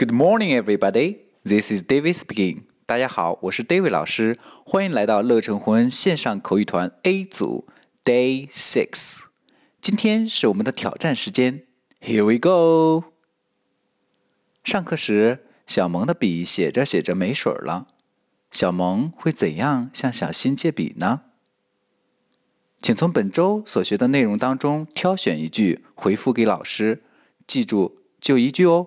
Good morning, everybody. This is David speaking. 大家好，我是 David 老师，欢迎来到乐成魂线上口语团 A 组 Day Six。今天是我们的挑战时间，Here we go。上课时，小萌的笔写着写着没水了，小萌会怎样向小新借笔呢？请从本周所学的内容当中挑选一句回复给老师，记住就一句哦。